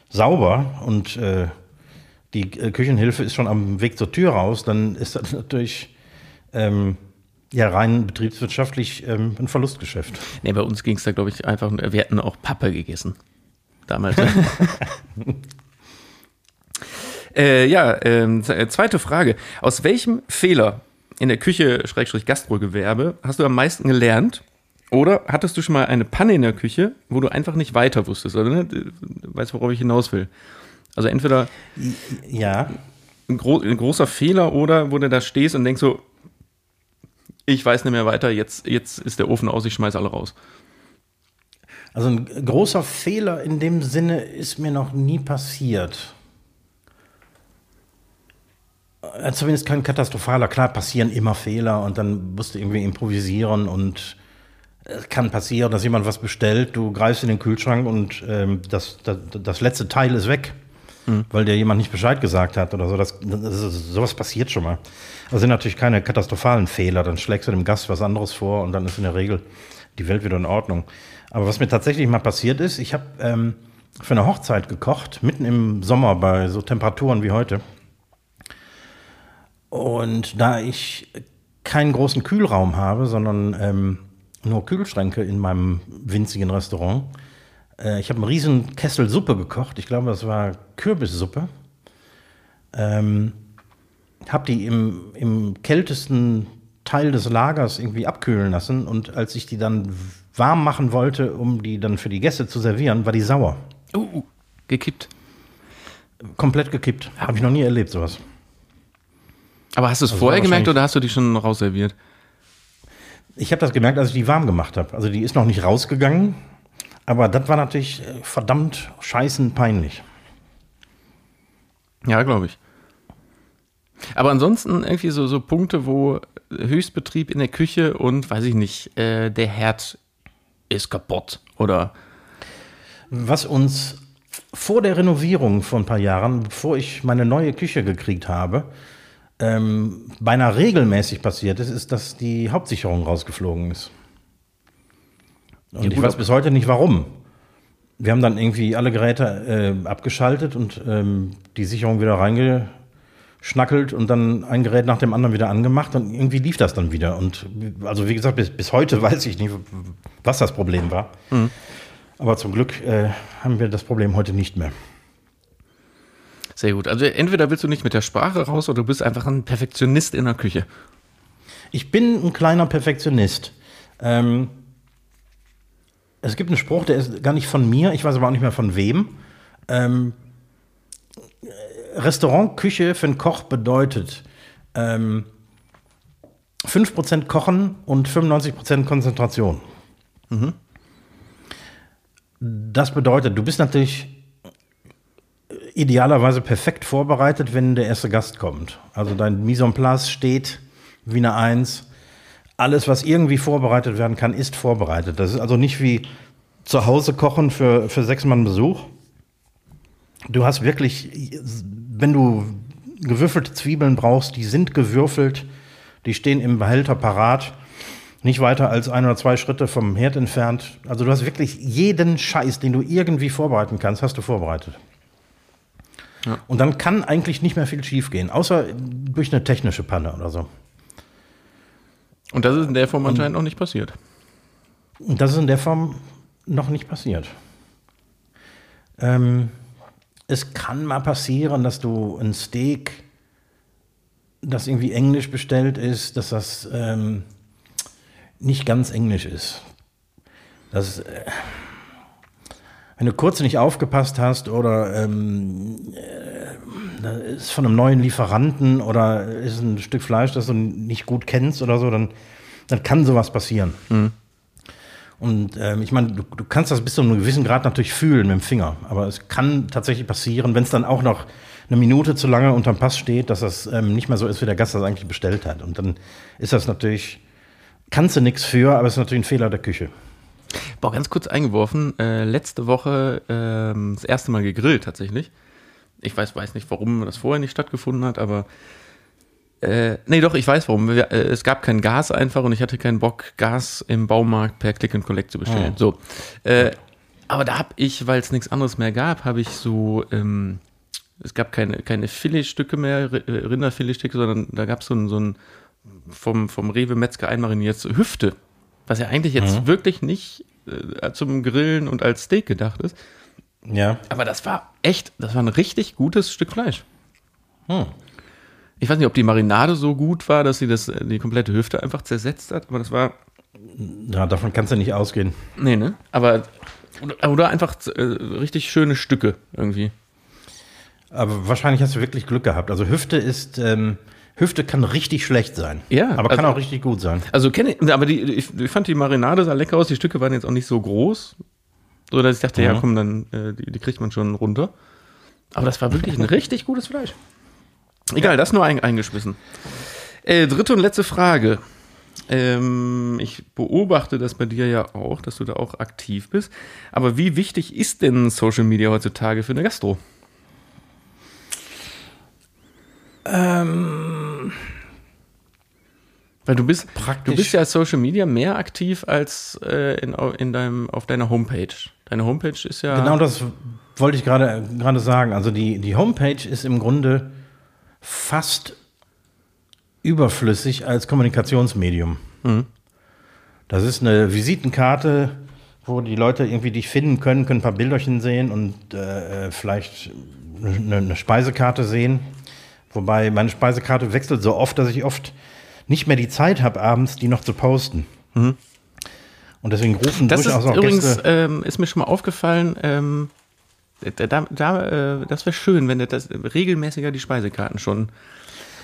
sauber und äh, die äh, Küchenhilfe ist schon am Weg zur Tür raus, dann ist das natürlich ähm, ja rein betriebswirtschaftlich ähm, ein Verlustgeschäft. Nee, bei uns ging es da, glaube ich, einfach, wir hatten auch Pappe gegessen. Damals. äh, ja, ähm, äh, zweite Frage. Aus welchem Fehler in der Küche, Schrägstrich Gastrogewerbe, hast du am meisten gelernt? Oder hattest du schon mal eine Panne in der Küche, wo du einfach nicht weiter wusstest? Oder, ne? Du weißt, worauf ich hinaus will. Also entweder Ja, ein, gro ein großer Fehler oder wo du da stehst und denkst so, ich weiß nicht mehr weiter, jetzt, jetzt ist der Ofen aus, ich schmeiß alle raus. also ein großer Fehler in dem Sinne ist mir noch nie passiert. Äh, Zumindest kein katastrophaler. Klar passieren immer Fehler und dann musst du irgendwie improvisieren und es kann passieren, dass jemand was bestellt, du greifst in den Kühlschrank und ähm, das, das, das letzte Teil ist weg, weil dir jemand nicht Bescheid gesagt hat oder so. Das, das sowas passiert schon mal. Das sind natürlich keine katastrophalen Fehler. Dann schlägst du dem Gast was anderes vor und dann ist in der Regel die Welt wieder in Ordnung. Aber was mir tatsächlich mal passiert ist, ich habe ähm, für eine Hochzeit gekocht, mitten im Sommer bei so Temperaturen wie heute. Und da ich keinen großen Kühlraum habe, sondern ähm, nur Kühlschränke in meinem winzigen Restaurant, äh, ich habe einen riesen Kessel Suppe gekocht. Ich glaube, das war Kürbissuppe. Ähm, habe die im, im kältesten Teil des Lagers irgendwie abkühlen lassen und als ich die dann warm machen wollte, um die dann für die Gäste zu servieren, war die sauer. Uh, uh gekippt. Komplett gekippt. Habe ich noch nie erlebt, sowas. Aber hast du es also vorher gemerkt oder hast du die schon rausserviert? Ich habe das gemerkt, als ich die warm gemacht habe. Also die ist noch nicht rausgegangen, aber das war natürlich äh, verdammt scheißen peinlich. Ja, glaube ich. Aber ansonsten irgendwie so, so Punkte, wo Höchstbetrieb in der Küche und, weiß ich nicht, äh, der Herd ist kaputt oder. Was uns vor der Renovierung vor ein paar Jahren, bevor ich meine neue Küche gekriegt habe, ähm, beinahe regelmäßig passiert ist, ist, dass die Hauptsicherung rausgeflogen ist. Und ja, ich weiß bis heute nicht warum. Wir haben dann irgendwie alle Geräte äh, abgeschaltet und ähm, die Sicherung wieder reingeschnackelt und dann ein Gerät nach dem anderen wieder angemacht und irgendwie lief das dann wieder. Und also wie gesagt, bis, bis heute weiß ich nicht, was das Problem war. Mhm. Aber zum Glück äh, haben wir das Problem heute nicht mehr. Sehr gut. Also entweder willst du nicht mit der Sprache raus oder du bist einfach ein Perfektionist in der Küche. Ich bin ein kleiner Perfektionist. Ähm, es gibt einen Spruch, der ist gar nicht von mir, ich weiß aber auch nicht mehr von wem. Ähm, Restaurantküche für einen Koch bedeutet ähm, 5% Kochen und 95% Konzentration. Mhm. Das bedeutet, du bist natürlich idealerweise perfekt vorbereitet, wenn der erste Gast kommt. Also dein Mise en place steht wie eine Eins. Alles, was irgendwie vorbereitet werden kann, ist vorbereitet. Das ist also nicht wie zu Hause kochen für, für sechs Mann Besuch. Du hast wirklich, wenn du gewürfelte Zwiebeln brauchst, die sind gewürfelt, die stehen im Behälter parat, nicht weiter als ein oder zwei Schritte vom Herd entfernt. Also du hast wirklich jeden Scheiß, den du irgendwie vorbereiten kannst, hast du vorbereitet. Ja. Und dann kann eigentlich nicht mehr viel schiefgehen, außer durch eine technische Panne oder so. Und das ist in der Form anscheinend noch nicht passiert. Und das ist in der Form noch nicht passiert. Ähm, es kann mal passieren, dass du ein Steak, das irgendwie englisch bestellt ist, dass das ähm, nicht ganz englisch ist. Das, äh, wenn du kurz nicht aufgepasst hast oder ähm, äh, ist von einem neuen Lieferanten oder ist ein Stück Fleisch, das du nicht gut kennst oder so, dann, dann kann sowas passieren. Mhm. Und ähm, ich meine, du, du kannst das bis zu einem gewissen Grad natürlich fühlen mit dem Finger, aber es kann tatsächlich passieren, wenn es dann auch noch eine Minute zu lange unterm Pass steht, dass das ähm, nicht mehr so ist, wie der Gast das eigentlich bestellt hat. Und dann ist das natürlich, kannst du nichts für, aber es ist natürlich ein Fehler der Küche. Boah, ganz kurz eingeworfen. Äh, letzte Woche äh, das erste Mal gegrillt tatsächlich. Ich weiß, weiß nicht, warum das vorher nicht stattgefunden hat, aber äh, nee, doch, ich weiß warum. Wir, äh, es gab kein Gas einfach und ich hatte keinen Bock, Gas im Baumarkt per Click and Collect zu bestellen. Oh. So. Äh, aber da habe ich, weil es nichts anderes mehr gab, habe ich so, ähm, es gab keine, keine Filetstücke mehr, äh, Rinderfiletstücke, sondern da gab es so ein, so ein vom, vom Rewe Metzger einmariniert Hüfte was ja eigentlich jetzt mhm. wirklich nicht äh, zum Grillen und als Steak gedacht ist. Ja. Aber das war echt, das war ein richtig gutes Stück Fleisch. Hm. Ich weiß nicht, ob die Marinade so gut war, dass sie das, äh, die komplette Hüfte einfach zersetzt hat, aber das war. Ja, davon kannst du nicht ausgehen. Nee, ne? Aber. Oder, einfach äh, richtig schöne Stücke irgendwie. Aber wahrscheinlich hast du wirklich Glück gehabt. Also Hüfte ist. Ähm Hüfte kann richtig schlecht sein. Ja. Aber kann also, auch richtig gut sein. Also kenne ich, aber die, ich, ich, fand die Marinade sah lecker aus. Die Stücke waren jetzt auch nicht so groß. So dass ich dachte, mhm. ja komm, dann, äh, die, die, kriegt man schon runter. Aber das war wirklich ein richtig gutes Fleisch. Egal, ja. das nur ein, eingeschmissen. Äh, dritte und letzte Frage. Ähm, ich beobachte das bei dir ja auch, dass du da auch aktiv bist. Aber wie wichtig ist denn Social Media heutzutage für eine Gastro? Ähm, Weil du bist, Praktisch. du bist ja als Social Media mehr aktiv als äh, in, in deinem, auf deiner Homepage. Deine Homepage ist ja. Genau das wollte ich gerade gerade sagen. Also die, die Homepage ist im Grunde fast überflüssig als Kommunikationsmedium. Mhm. Das ist eine Visitenkarte, wo die Leute irgendwie dich finden können, können ein paar Bilderchen sehen und äh, vielleicht eine, eine Speisekarte sehen. Wobei meine Speisekarte wechselt so oft, dass ich oft nicht mehr die Zeit habe, abends die noch zu posten. Mhm. Und deswegen rufen das durchaus ist auch übrigens, Gäste. Ähm, ist mir schon mal aufgefallen, ähm, da, da, äh, das wäre schön, wenn du das regelmäßiger die Speisekarten schon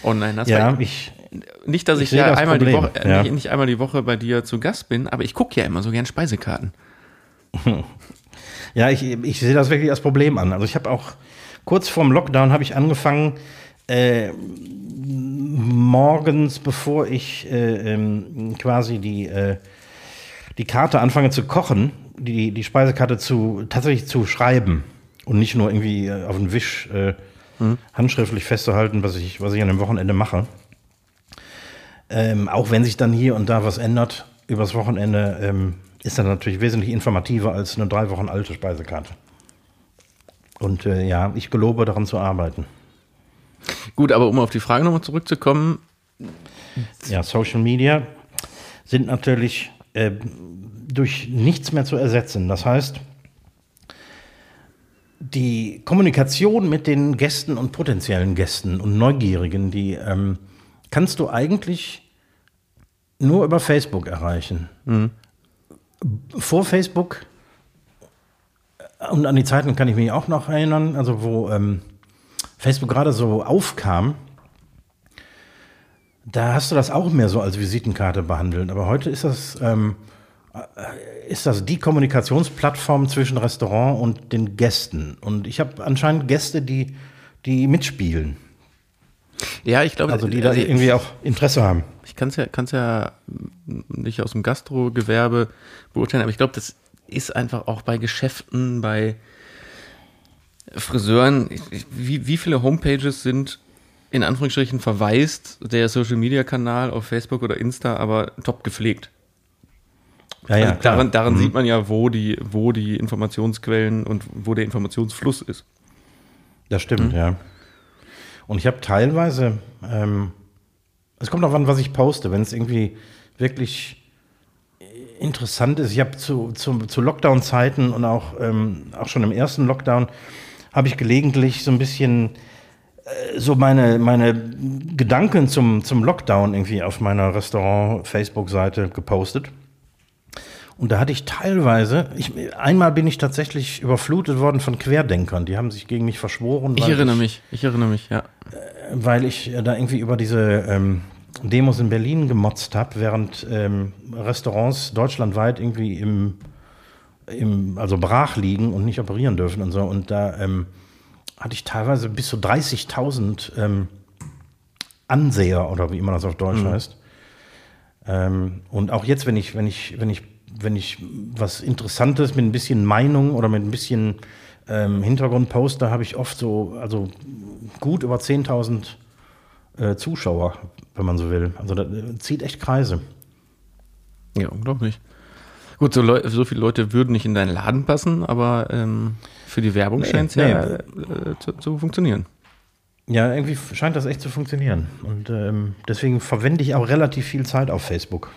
online hast. Ja, ich, nicht, dass ich, ich ja einmal die Woche, äh, ja. Nicht, nicht, einmal die Woche bei dir zu Gast bin, aber ich gucke ja immer so gern Speisekarten. Ja, ich, ich sehe das wirklich als Problem an. Also ich habe auch kurz vorm Lockdown habe ich angefangen, äh, morgens, bevor ich äh, ähm, quasi die, äh, die Karte anfange zu kochen, die, die Speisekarte zu, tatsächlich zu schreiben und nicht nur irgendwie äh, auf den Wisch mhm. handschriftlich festzuhalten, was ich, was ich an dem Wochenende mache. Ähm, auch wenn sich dann hier und da was ändert übers Wochenende, ähm, ist das natürlich wesentlich informativer als eine drei Wochen alte Speisekarte. Und äh, ja, ich gelobe daran zu arbeiten. Gut, aber um auf die Frage nochmal zurückzukommen. Ja, Social Media sind natürlich äh, durch nichts mehr zu ersetzen. Das heißt, die Kommunikation mit den Gästen und potenziellen Gästen und Neugierigen, die ähm, kannst du eigentlich nur über Facebook erreichen. Mhm. Vor Facebook und an die Zeiten kann ich mich auch noch erinnern, also wo ähm, Facebook gerade so aufkam, da hast du das auch mehr so als Visitenkarte behandelt. Aber heute ist das, ähm, äh, ist das die Kommunikationsplattform zwischen Restaurant und den Gästen. Und ich habe anscheinend Gäste, die, die mitspielen. Ja, ich glaube, also die da also irgendwie auch Interesse haben. Ich kann es ja, kann's ja nicht aus dem Gastrogewerbe beurteilen, aber ich glaube, das ist einfach auch bei Geschäften, bei Friseuren, wie, wie viele Homepages sind in Anführungsstrichen verweist der Social Media Kanal auf Facebook oder Insta, aber top gepflegt. Ja, ja, also daran, daran mhm. sieht man ja, wo die, wo die Informationsquellen und wo der Informationsfluss ist. Das stimmt, mhm. ja. Und ich habe teilweise, ähm, es kommt auch an, was ich poste, wenn es irgendwie wirklich interessant ist. Ich habe zu, zu, zu Lockdown-Zeiten und auch, ähm, auch schon im ersten Lockdown habe ich gelegentlich so ein bisschen äh, so meine, meine Gedanken zum, zum Lockdown irgendwie auf meiner Restaurant-Facebook-Seite gepostet. Und da hatte ich teilweise, ich, einmal bin ich tatsächlich überflutet worden von Querdenkern, die haben sich gegen mich verschworen. Ich erinnere ich, mich, ich erinnere mich, ja. Äh, weil ich da irgendwie über diese ähm, Demos in Berlin gemotzt habe, während ähm, Restaurants deutschlandweit irgendwie im im, also brach liegen und nicht operieren dürfen und so. Und da ähm, hatte ich teilweise bis zu 30.000 ähm, Anseher oder wie immer das auf Deutsch mhm. heißt. Ähm, und auch jetzt, wenn ich, wenn ich, wenn ich, wenn ich was Interessantes mit ein bisschen Meinung oder mit ein bisschen ähm, Hintergrund poste, habe ich oft so, also gut über 10.000 äh, Zuschauer, wenn man so will. Also das äh, zieht echt Kreise. Ja, unglaublich. Gut, so, Leu so viele Leute würden nicht in deinen Laden passen, aber ähm, für die Werbung nee, scheint es nee. ja äh, zu, zu, funktionieren. Ja, irgendwie scheint das echt zu funktionieren. Und ähm, deswegen verwende ich auch relativ viel Zeit auf Facebook.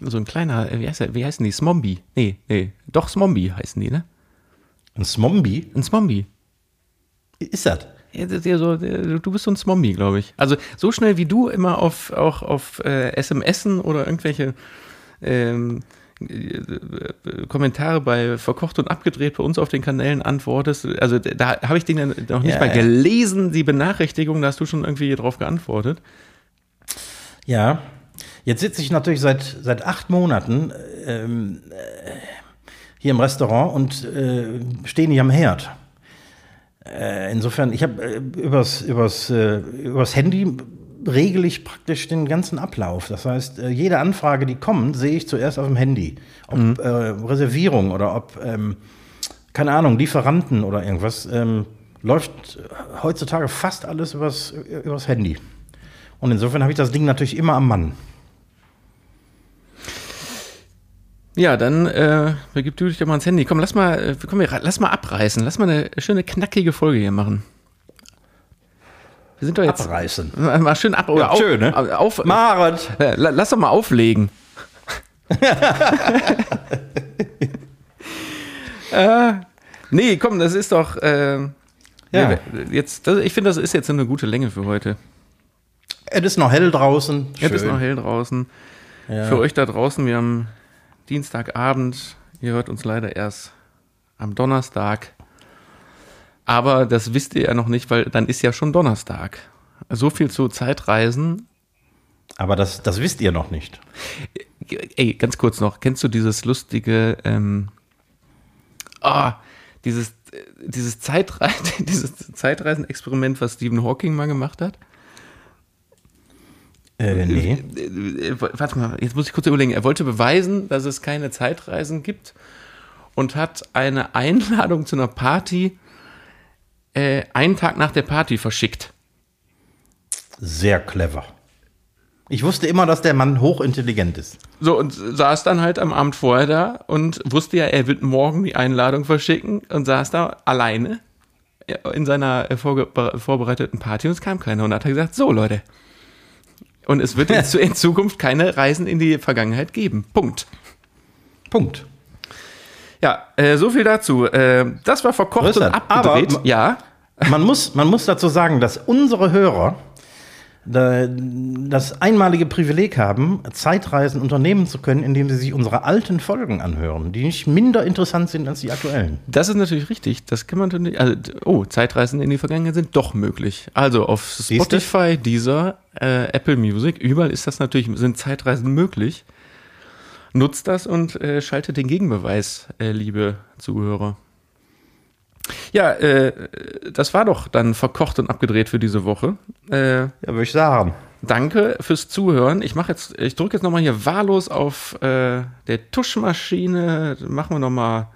So ein kleiner, wie, heißt der, wie heißen die? Smombi? Nee, nee, doch Smombi heißen die, ne? Ein Smombi? Ein Smombi. Ist das? Du bist so ein Smombi, glaube ich. Also so schnell wie du immer auf, auch auf äh, SMSen oder irgendwelche ähm, Kommentare bei Verkocht und Abgedreht bei uns auf den Kanälen antwortest. Also da habe ich den dann noch nicht ja, mal gelesen, die Benachrichtigung, da hast du schon irgendwie drauf geantwortet. Ja, jetzt sitze ich natürlich seit, seit acht Monaten ähm, hier im Restaurant und äh, stehe nicht am Herd. Äh, insofern, ich habe äh, übers, übers, äh, übers Handy regel ich praktisch den ganzen Ablauf. Das heißt, äh, jede Anfrage, die kommt, sehe ich zuerst auf dem Handy. Ob mhm. äh, Reservierung oder ob, ähm, keine Ahnung, Lieferanten oder irgendwas, ähm, läuft heutzutage fast alles übers, übers Handy. Und insofern habe ich das Ding natürlich immer am Mann. Ja, dann äh, begib du dich doch mal ans Handy. Komm, lass mal, äh, komm, wir- lass mal abreißen. Lass mal eine schöne, knackige Folge hier machen. Wir sind doch jetzt. Abreißen. Mal, schön ab. Oder Ja, auf, schön, ne? Auf, la- lass doch mal auflegen. äh, nee, komm, das ist doch. Äh, Ja. jetzt, das, ich finde, das ist jetzt eine gute Länge für heute. Es ist noch hell draußen. Jetzt ist Schön. noch hell draußen. Ja. Für euch da draußen, wir haben Dienstagabend. Ihr hört uns leider erst am Donnerstag. Aber das wisst ihr ja noch nicht, weil dann ist ja schon Donnerstag. So viel zu Zeitreisen. Aber das, das wisst ihr noch nicht. Ey, ganz kurz noch. Kennst du dieses lustige, ähm, ah, dieses, dieses, Zeitre dieses Zeitreisenexperiment, was Stephen Hawking mal gemacht hat? Äh, nee. Äh, äh, Warte mal, jetzt muss ich kurz überlegen. Er wollte beweisen, dass es keine Zeitreisen gibt und hat eine Einladung zu einer Party äh, einen Tag nach der Party verschickt. Sehr clever. Ich wusste immer, dass der Mann hochintelligent ist. So, und saß dann halt am Abend vorher da und wusste ja, er wird morgen die Einladung verschicken und saß da alleine in seiner vorbereiteten Party und es kam keiner. Und hat gesagt, so Leute, und es wird in Zukunft keine Reisen in die Vergangenheit geben. Punkt. Punkt. Ja, äh, so viel dazu. Äh, das war verkocht und Größer. abgedreht. Aber- ja, Man muss, man muss dazu sagen, dass unsere Hörer da, das einmalige Privileg haben, Zeitreisen unternehmen zu können, indem sie sich unsere alten Folgen anhören, die nicht minder interessant sind als die aktuellen. das ist natürlich richtig. Das kann man natürlich. Also, oh, Zeitreisen in die Vergangenheit sind doch möglich. Also auf? Spotify, Deezer, äh, Apple Music, überall ist das natürlich, sind Zeitreisen möglich. Nutzt das und äh, schaltet den Gegenbeweis, äh, liebe Zuhörer. Ja, äh, das war doch dann verkocht und abgedreht für diese Woche. Äh, Ja, würde ich sagen. Danke fürs Zuhören. Ich mache jetzt, ich drücke jetzt nochmal hier wahllos auf äh, der Tuschmaschine. Machen wir nochmal.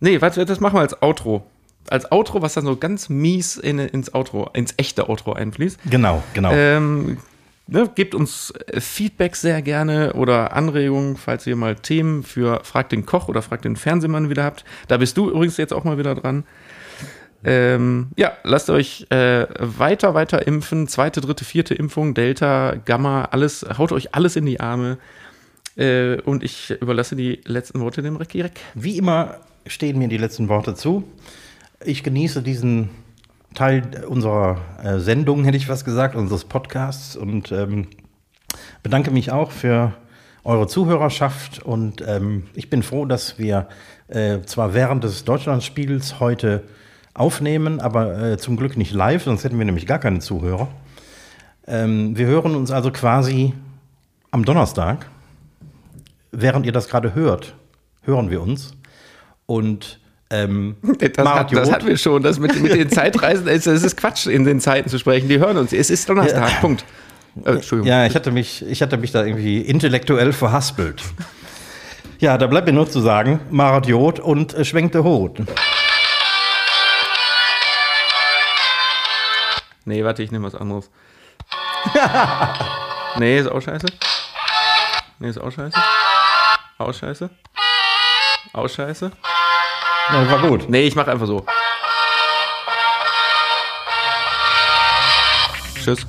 Nee, warte, das machen wir als Outro. Als Outro, was dann so ganz mies in, ins Outro, ins echte Outro einfließt. Genau, genau. Ähm, ne, gebt uns äh, Feedback sehr gerne oder Anregungen, falls ihr mal Themen für Frag den Koch oder Frag den Fernsehmann wieder habt. Da bist du übrigens jetzt auch mal wieder dran. Ähm, ja, lasst euch äh, weiter, weiter impfen. Zweite, dritte, vierte Impfung, Delta, Gamma, alles, haut euch alles in die Arme. Äh, und ich überlasse die letzten Worte dem Recki Reck. Wie immer stehen mir die letzten Worte zu. Ich genieße diesen Teil unserer äh, Sendung, hätte ich was gesagt, unseres Podcasts und ähm, bedanke mich auch für eure Zuhörerschaft und ähm, ich bin froh, dass wir äh, zwar während des Deutschlandspiels heute aufnehmen, aber äh, zum Glück nicht live, sonst hätten wir nämlich gar keine Zuhörer. Ähm, wir hören uns also quasi am Donnerstag. Während ihr das gerade hört, hören wir uns. Und ähm, Das, hat, das hatten wir schon, das mit, mit den Zeitreisen, es es ist Quatsch, in den Zeiten zu sprechen. Die hören uns. Es ist Donnerstag, Punkt. Äh, Entschuldigung. Ja, ich hatte mich, ich hatte mich da irgendwie intellektuell verhaspelt. Ja, da bleibt mir nur zu sagen, Marat Jod und äh, schwenkte Hut. Nee, warte, ich nehme was anderes. nee, ist auch scheiße. Nee, ist auch scheiße. Auch scheiße. Auch scheiße. Ja, war gut. Nee, ich mache einfach so. Tschüss.